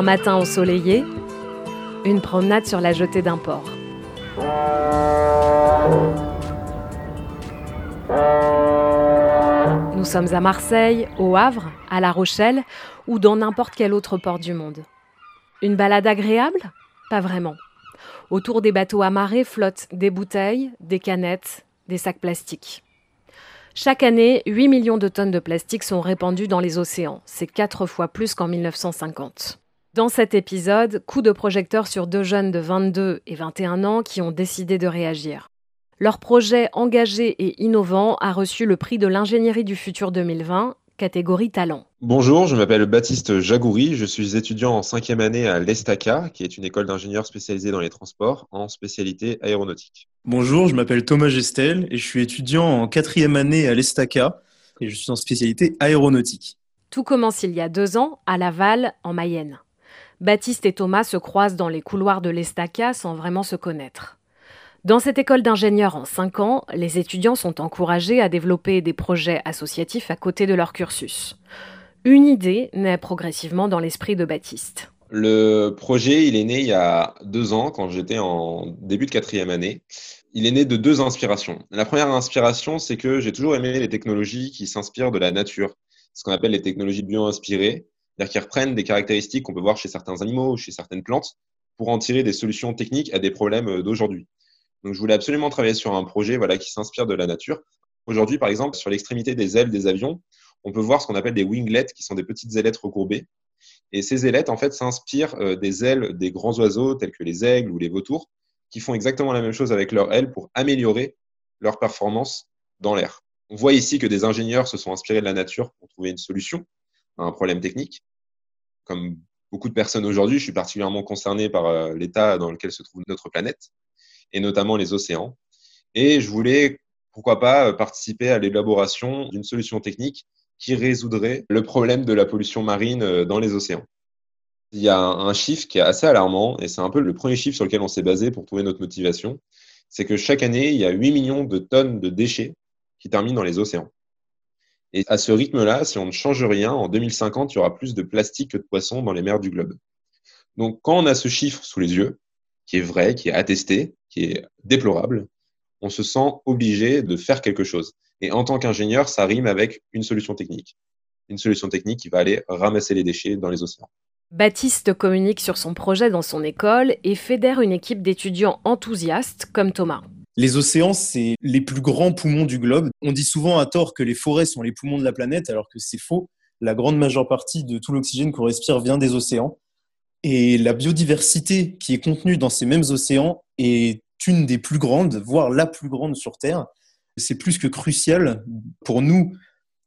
Un matin ensoleillé, une promenade sur la jetée d'un port. Nous sommes à Marseille, au Havre, à La Rochelle ou dans n'importe quel autre port du monde. Une balade agréable? Pas vraiment. Autour des bateaux amarrés flottent des bouteilles, des canettes, des sacs plastiques. Chaque année, 8 millions de tonnes de plastique sont répandues dans les océans. C'est quatre fois plus qu'en 1950. Dans cet épisode, coup de projecteur sur deux jeunes de 22 et 21 ans qui ont décidé de réagir. Leur projet engagé et innovant a reçu le prix de l'ingénierie du futur 2020, catégorie talent. Bonjour, je m'appelle Baptiste Jagoury, je suis étudiant en cinquième année à l'ESTACA, qui est une école d'ingénieurs spécialisée dans les transports, en spécialité aéronautique. Bonjour, je m'appelle Thomas Gestel et je suis étudiant en quatrième année à l'ESTACA et je suis en spécialité aéronautique. Tout commence il y a deux ans, à Laval, en Mayenne. Baptiste et Thomas se croisent dans les couloirs de l'ESTACA sans vraiment se connaître. Dans cette école d'ingénieurs en 5 ans, les étudiants sont encouragés à développer des projets associatifs à côté de leur cursus. Une idée naît progressivement dans l'esprit de Baptiste. Le projet, il est né il y a deux ans, quand j'étais en début de quatrième année. Il est né de deux inspirations. La première inspiration, c'est que j'ai toujours aimé les technologies qui s'inspirent de la nature, ce qu'on appelle les technologies bio-inspirées, c'est-à-dire qui reprennent des caractéristiques qu'on peut voir chez certains animaux chez certaines plantes pour en tirer des solutions techniques à des problèmes d'aujourd'hui. Donc, je voulais absolument travailler sur un projet voilà, qui s'inspire de la nature. Aujourd'hui, par exemple, sur l'extrémité des ailes des avions, on peut voir ce qu'on appelle des winglets, qui sont des petites ailettes recourbées. Et ces ailettes, en fait, s'inspirent euh, des ailes des grands oiseaux, tels que les aigles ou les vautours, qui font exactement la même chose avec leurs ailes pour améliorer leur performance dans l'air. On voit ici que des ingénieurs se sont inspirés de la nature pour trouver une solution à un problème technique. Comme beaucoup de personnes aujourd'hui, je suis particulièrement concerné par euh, l'état dans lequel se trouve notre planète et notamment les océans. Et je voulais, pourquoi pas, euh, participer à l'élaboration d'une solution technique qui résoudrait le problème de la pollution marine euh, dans les océans. Il y a un chiffre qui est assez alarmant, et c'est un peu le premier chiffre sur lequel on s'est basé pour trouver notre motivation, c'est que chaque année, il y a 8 millions de tonnes de déchets qui terminent dans les océans. Et à ce rythme-là, si on ne change rien, en 2050, il y aura plus de plastique que de poissons dans les mers du globe. Donc quand on a ce chiffre sous les yeux, qui est vrai, qui est attesté, qui est déplorable, on se sent obligé de faire quelque chose. Et en tant qu'ingénieur, ça rime avec une solution technique. Une solution technique qui va aller ramasser les déchets dans les océans. Baptiste communique sur son projet dans son école et fédère une équipe d'étudiants enthousiastes comme Thomas. Les océans, c'est les plus grands poumons du globe. On dit souvent à tort que les forêts sont les poumons de la planète, alors que c'est faux. La grande majeure partie de tout l'oxygène qu'on respire vient des océans. Et la biodiversité qui est contenue dans ces mêmes océans est une des plus grandes, voire la plus grande sur Terre. C'est plus que crucial pour nous,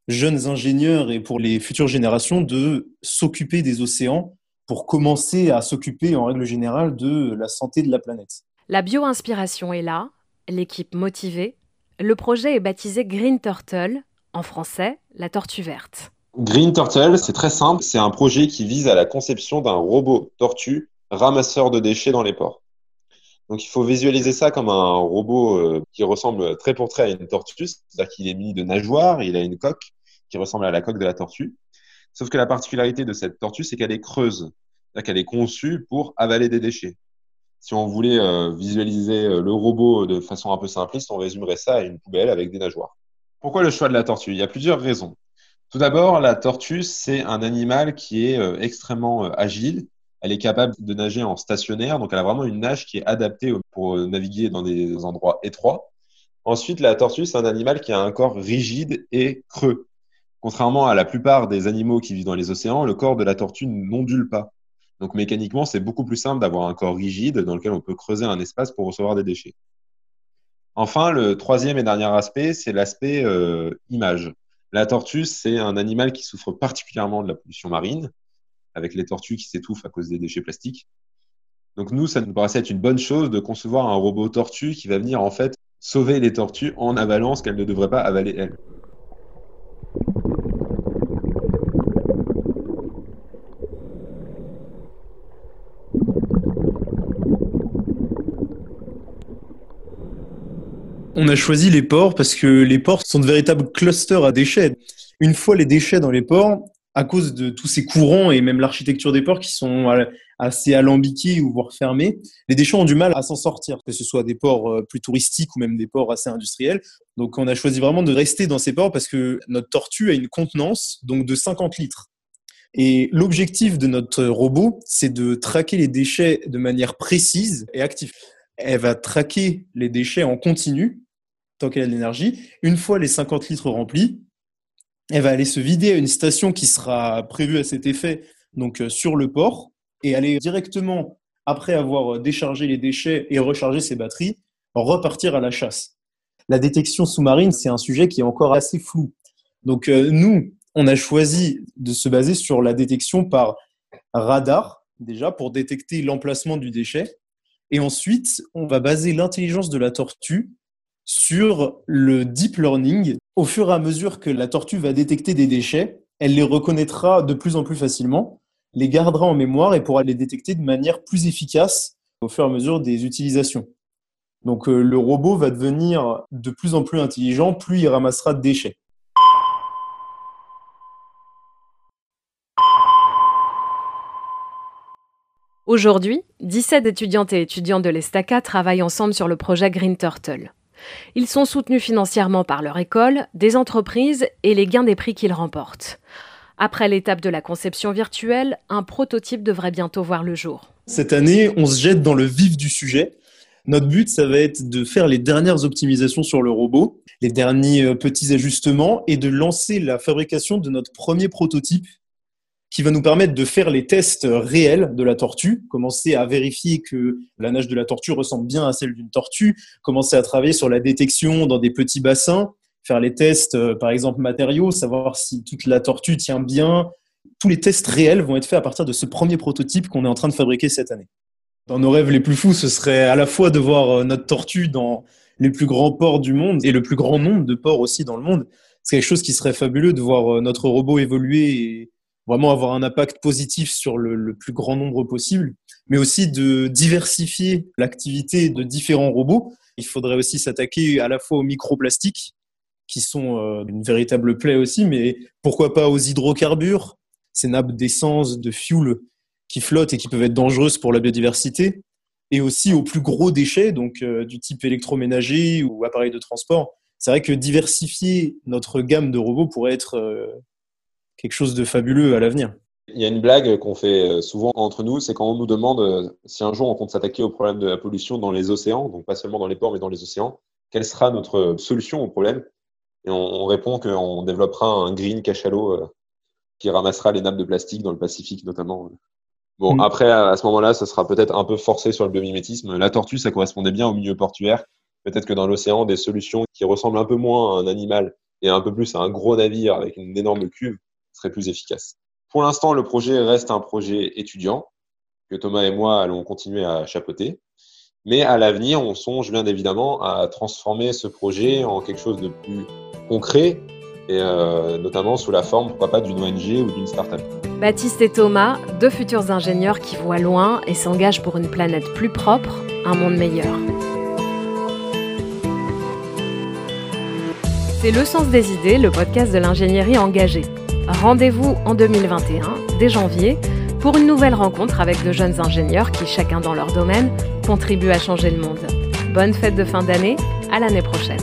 jeunes ingénieurs et pour les futures générations, de s'occuper des océans pour commencer à s'occuper en règle générale de la santé de la planète. La bio-inspiration est là, l'équipe motivée. Le projet est baptisé Green Turtle, en français, la tortue verte. Green Turtle, c'est très simple. C'est un projet qui vise à la conception d'un robot tortue ramasseur de déchets dans les ports. Donc, il faut visualiser ça comme un robot euh, qui ressemble très pour très à une tortue, c'est-à-dire qu'il est mis de nageoires, il a une coque qui ressemble à la coque de la tortue. Sauf que la particularité de cette tortue, c'est qu'elle est creuse, c'est-à-dire qu'elle est conçue pour avaler des déchets. Si on voulait euh, visualiser euh, le robot de façon un peu simpliste, on résumerait ça à une poubelle avec des nageoires. Pourquoi le choix de la tortue? Il y a plusieurs raisons. Tout d'abord, la tortue, c'est un animal qui est euh, extrêmement agile. Elle est capable de nager en stationnaire, donc elle a vraiment une nage qui est adaptée pour naviguer dans des endroits étroits. Ensuite, la tortue, c'est un animal qui a un corps rigide et creux. Contrairement à la plupart des animaux qui vivent dans les océans, le corps de la tortue n'ondule pas. Donc mécaniquement, c'est beaucoup plus simple d'avoir un corps rigide dans lequel on peut creuser un espace pour recevoir des déchets. Enfin, le troisième et dernier aspect, c'est l'aspect image. La tortue, c'est un animal qui souffre particulièrement de la pollution marine, avec les tortues qui s'étouffent à cause des déchets plastiques. Donc nous, ça nous paraissait être une bonne chose de concevoir un robot tortue qui va venir en fait sauver les tortues en avalant ce qu'elles ne devraient pas avaler elles. On a choisi les ports parce que les ports sont de véritables clusters à déchets. Une fois les déchets dans les ports, à cause de tous ces courants et même l'architecture des ports qui sont assez alambiqués ou voire fermés, les déchets ont du mal à s'en sortir, que ce soit des ports euh, plus touristiques ou même des ports assez industriels. Donc on a choisi vraiment de rester dans ces ports parce que notre tortue a une contenance donc de 50 litres. Et l'objectif de notre robot, c'est de traquer les déchets de manière précise et active. Elle va traquer les déchets en continu tant qu'elle a de l'énergie. Une fois les 50 litres remplis, elle va aller se vider à une station qui sera prévue à cet effet, donc euh, sur le port, et aller directement, après avoir déchargé les déchets et rechargé ses batteries, repartir à la chasse. La détection sous-marine, c'est un sujet qui est encore assez flou. Donc euh, nous, on a choisi de se baser sur la détection par radar, déjà, pour détecter l'emplacement du déchet. Et ensuite, on va baser l'intelligence de la tortue sur le deep learning. Au fur et à mesure que la tortue va détecter des déchets, elle les reconnaîtra de plus en plus facilement, les gardera en mémoire et pourra les détecter de manière plus efficace au fur et à mesure des utilisations. Donc euh, le robot va devenir de plus en plus intelligent, plus il ramassera de déchets. Aujourd'hui, 17 étudiantes et étudiants de l'Estaca travaillent ensemble sur le projet Green Turtle. Ils sont soutenus financièrement par leur école, des entreprises et les gains des prix qu'ils remportent. Après l'étape de la conception virtuelle, un prototype devrait bientôt voir le jour. Cette année, on se jette dans le vif du sujet. Notre but, ça va être de faire les dernières optimisations sur le robot, les derniers euh, petits ajustements et de lancer la fabrication de notre premier prototype qui va nous permettre de faire les tests réels de la tortue, commencer à vérifier que la nage de la tortue ressemble bien à celle d'une tortue, commencer à travailler sur la détection dans des petits bassins, faire les tests, euh, par exemple matériaux, savoir si toute la tortue tient bien. Tous les tests réels vont être faits à partir de ce premier prototype qu'on est en train de fabriquer cette année. Dans nos rêves les plus fous, ce serait à la fois de voir euh, notre tortue dans les plus grands ports du monde et le plus grand nombre de ports aussi dans le monde. C'est quelque chose qui serait fabuleux de voir euh, notre robot évoluer vraiment avoir un impact positif sur le, plus grand nombre possible, mais aussi de diversifier l'activité de différents robots. Il faudrait aussi s'attaquer à la fois aux microplastiques, qui sont euh, une véritable plaie aussi, mais pourquoi pas aux hydrocarbures, ces nappes d'essence, de fuel qui flottent et qui peuvent être dangereuses pour la biodiversité, et aussi aux plus gros déchets, donc euh, du type électroménager ou appareil de transport. C'est vrai que diversifier notre gamme de robots pourrait être euh, quelque chose de fabuleux à l'avenir. Il y a une blague qu'on fait euh, souvent entre nous, c'est quand on nous demande euh, si un jour on compte s'attaquer au problème de la pollution dans les océans, donc pas seulement dans les ports mais dans les océans, quelle sera notre solution au problème? Et on, répond qu'on développera un green cachalot euh, qui ramassera les nappes de plastique dans le Pacifique notamment. Bon, mm. après, à ce moment-là, ça sera peut-être un peu forcé sur le biomimétisme. La tortue, ça correspondait bien au milieu portuaire. Peut-être que dans l'océan, des solutions qui ressemblent un peu moins à un animal et un peu plus à un gros navire avec une énorme cuve serait plus efficace. Pour l'instant, le projet reste un projet étudiant que Thomas et moi allons continuer à chapeauter. Mais à l'avenir, on songe bien évidemment à transformer ce projet en quelque chose de plus concret et euh, notamment sous la forme, pourquoi pas, d'une ONG ou d'une start-up. Baptiste et Thomas, deux futurs ingénieurs qui voient loin et s'engagent pour une planète plus propre, un monde meilleur. C'est Le Sens des idées, le podcast de l'ingénierie engagée. Rendez-vous en 2021, dès janvier, pour une nouvelle rencontre avec de jeunes ingénieurs qui, chacun dans leur domaine, contribuent à changer le monde. Bonne fête de fin d'année, à l'année prochaine.